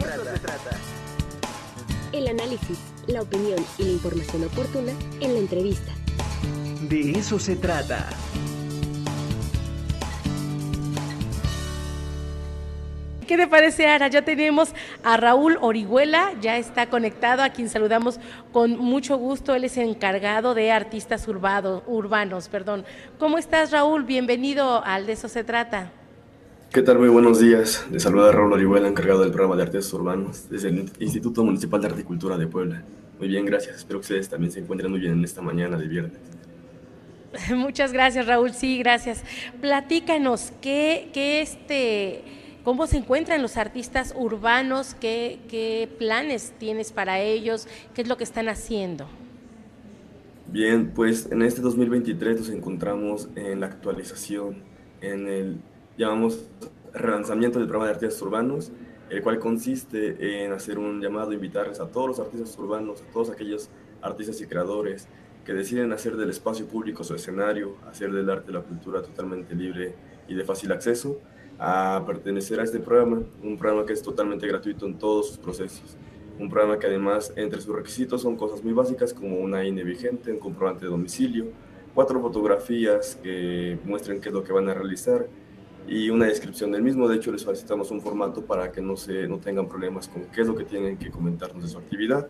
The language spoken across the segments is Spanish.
se trata. El análisis, la opinión y la información oportuna en la entrevista. De eso se trata. ¿Qué te parece, Ara? Ya tenemos a Raúl Orihuela, ya está conectado, a quien saludamos con mucho gusto. Él es encargado de artistas urbanos. Perdón. ¿Cómo estás, Raúl? Bienvenido al De eso se trata. ¿Qué tal? Muy buenos días. Les saluda Raúl Orihuela, encargado del programa de artistas urbanos desde el Instituto Municipal de Articultura de Puebla. Muy bien, gracias. Espero que ustedes también se encuentren muy bien en esta mañana de viernes. Muchas gracias, Raúl. Sí, gracias. Platícanos, ¿qué, qué este ¿Cómo se encuentran los artistas urbanos? ¿Qué, planes tienes para ellos? ¿Qué es lo que están haciendo? Bien, pues en este 2023 nos encontramos en la actualización, en el, llamamos, relanzamiento del programa de artistas urbanos, el cual consiste en hacer un llamado, invitarles a todos los artistas urbanos, a todos aquellos artistas y creadores que deciden hacer del espacio público su escenario, hacer del arte la cultura totalmente libre y de fácil acceso, a pertenecer a este programa, un programa que es totalmente gratuito en todos sus procesos. Un programa que además entre sus requisitos son cosas muy básicas como una INE vigente, un comprobante de domicilio, cuatro fotografías que muestren qué es lo que van a realizar y una descripción del mismo. De hecho, les solicitamos un formato para que no, se, no tengan problemas con qué es lo que tienen que comentarnos de su actividad.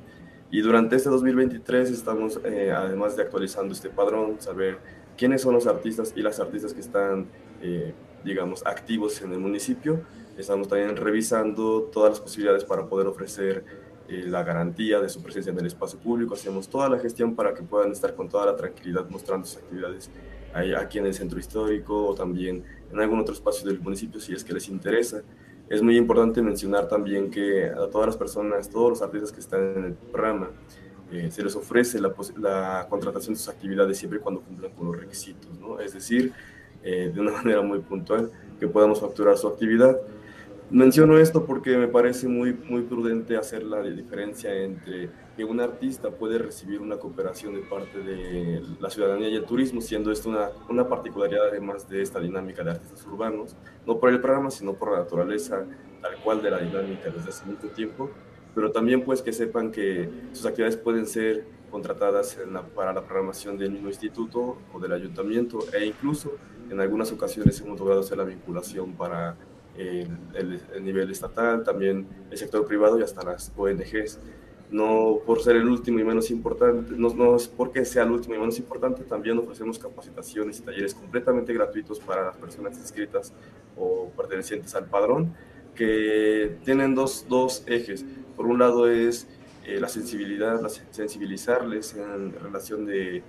Y durante este 2023 estamos, eh, además de actualizando este padrón, saber quiénes son los artistas y las artistas que están eh, digamos, activos en el municipio. Estamos también revisando todas las posibilidades para poder ofrecer eh, la garantía de su presencia en el espacio público. Hacemos toda la gestión para que puedan estar con toda la tranquilidad mostrando sus actividades ahí, aquí en el centro histórico o también en algún otro espacio del municipio si es que les interesa. Es muy importante mencionar también que a todas las personas, todos los artistas que están en el programa, eh, se les ofrece la, la, contratación de sus actividades siempre y cuando cumplan con los requisitos, ¿no? Es decir, eh, de una manera muy puntual, que podamos facturar su actividad. Menciono esto porque me parece muy, muy prudente hacer la diferencia entre que un artista puede recibir una cooperación de parte de la ciudadanía y el turismo, siendo esto una, una particularidad además de esta dinámica de artistas urbanos, no por el programa, sino por la naturaleza tal cual de la dinámica desde hace mucho tiempo, pero también pues que sepan que sus actividades pueden ser contratadas para la programación del mismo instituto o del ayuntamiento e incluso en algunas ocasiones hemos logrado hacer la vinculación para el, el, nivel estatal, también el sector privado y hasta las ONGs. No por ser el último y menos importante, no, no es porque sea el último y menos importante, también ofrecemos capacitaciones y talleres completamente gratuitos para las personas inscritas o pertenecientes al padrón, que tienen dos, dos ejes. Por un lado es eh, la sensibilidad, la, sensibilizarles en relación de,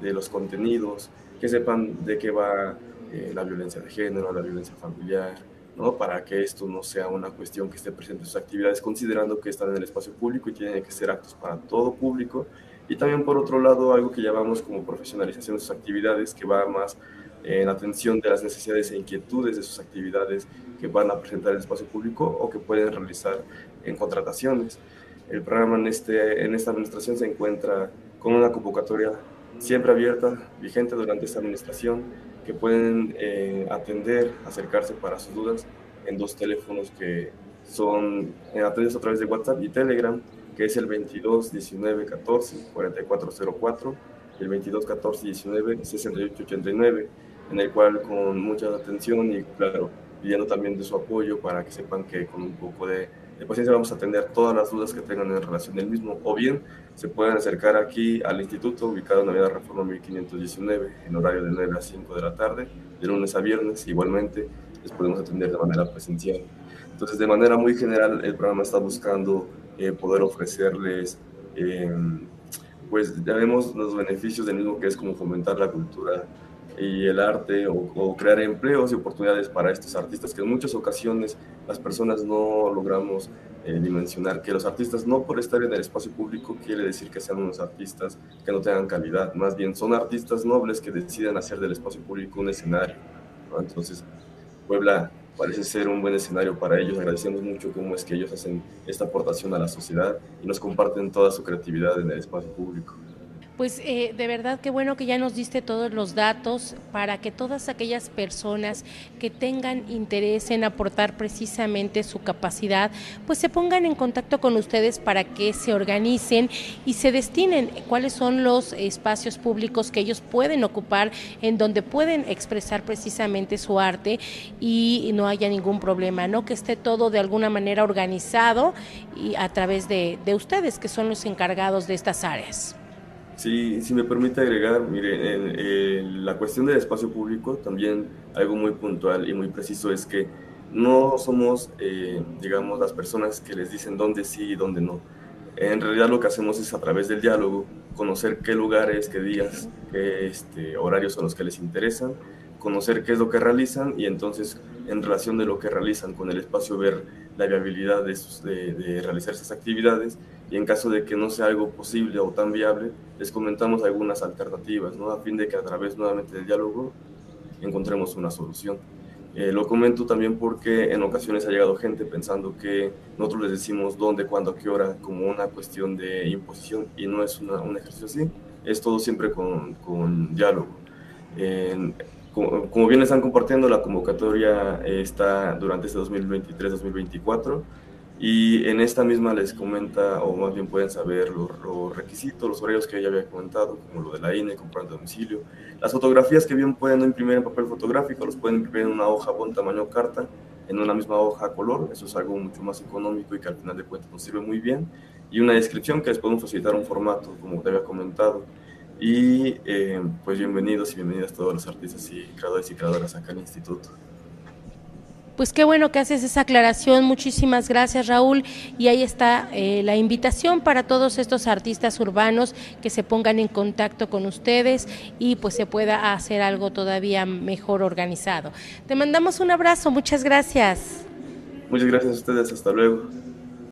de los contenidos, que sepan de qué va eh, la violencia de género, la violencia familiar, ¿no? para que esto no sea una cuestión que esté presente en sus actividades, considerando que están en el espacio público y tienen que ser actos para todo público. Y también, por otro lado, algo que llamamos como profesionalización de sus actividades, que va más en atención de las necesidades e inquietudes de sus actividades que van a presentar en el espacio público o que pueden realizar en contrataciones. El programa en, este, en esta administración se encuentra con una convocatoria siempre abierta, vigente durante esta administración, que pueden eh, atender, acercarse para sus dudas en dos teléfonos que son eh, atendidos a través de WhatsApp y Telegram, que es el 22 19 14 4404 y el 22 14 19 68 89, en el cual con mucha atención y claro, pidiendo también de su apoyo para que sepan que con un poco de de paciencia vamos a atender todas las dudas que tengan en relación del mismo, o bien se pueden acercar aquí al instituto ubicado en Avenida Reforma 1519 en horario de 9 a 5 de la tarde, de lunes a viernes, igualmente les podemos atender de manera presencial. Entonces, de manera muy general, el programa está buscando eh, poder ofrecerles, eh, pues ya vemos los beneficios del mismo que es como fomentar la cultura y el arte o, crear empleos y oportunidades para estos artistas que en muchas ocasiones las personas no logramos eh, dimensionar que los artistas no por estar en el espacio público quiere decir que sean unos artistas que no tengan calidad, más bien son artistas nobles que deciden hacer del espacio público un escenario. Entonces, Puebla parece ser un buen escenario para ellos. Agradecemos mucho cómo es que ellos hacen esta aportación a la sociedad y nos comparten toda su creatividad en el espacio público Pues eh, de verdad que bueno que ya nos diste todos los datos para que todas aquellas personas que tengan interés en aportar precisamente su capacidad, pues se pongan en contacto con ustedes para que se organicen y se destinen cuáles son los espacios públicos que ellos pueden ocupar, en donde pueden expresar precisamente su arte y no haya ningún problema, ¿no? Que esté todo de alguna manera organizado y a través de, de ustedes, que son los encargados de estas áreas. Sí, si me permite agregar, mire, en, la cuestión del espacio público, también algo muy puntual y muy preciso es que no somos, eh, digamos, las personas que les dicen dónde sí y dónde no. En realidad lo que hacemos es a través del diálogo conocer qué lugares, qué días, qué este, horarios son los que les interesan, conocer qué es lo que realizan y entonces en relación de lo que realizan con el espacio ver la viabilidad de, de, de realizar esas actividades y en caso de que no sea algo posible o tan viable, les comentamos algunas alternativas, ¿no? a fin de que a través nuevamente del diálogo encontremos una solución. Eh, lo comento también porque en ocasiones ha llegado gente pensando que nosotros les decimos dónde, cuándo, qué hora, como una cuestión de imposición y no es una, un ejercicio así, es todo siempre con, con diálogo. Como, como, bien están compartiendo, la convocatoria está durante este 2023-2024 y en esta misma les comenta, o más bien pueden saber los, requisitos, los horarios que ya había comentado, como lo de la INE, comprar domicilio. Las fotografías que bien pueden imprimir en papel fotográfico, los pueden imprimir en una hoja buen tamaño carta, en una misma hoja color. Eso es algo mucho más económico y que al final de cuentas nos sirve muy bien. Y una descripción que les podemos facilitar un formato, como te había comentado. Y eh, pues bienvenidos y bienvenidas todos los artistas y creadores y creadoras acá en el instituto. Pues qué bueno que haces esa aclaración. Muchísimas gracias, Raúl. Y ahí está eh, la invitación para todos estos artistas urbanos que se pongan en contacto con ustedes y pues se pueda hacer algo todavía mejor organizado. Te mandamos un abrazo. Muchas gracias. Muchas gracias a ustedes. Hasta luego.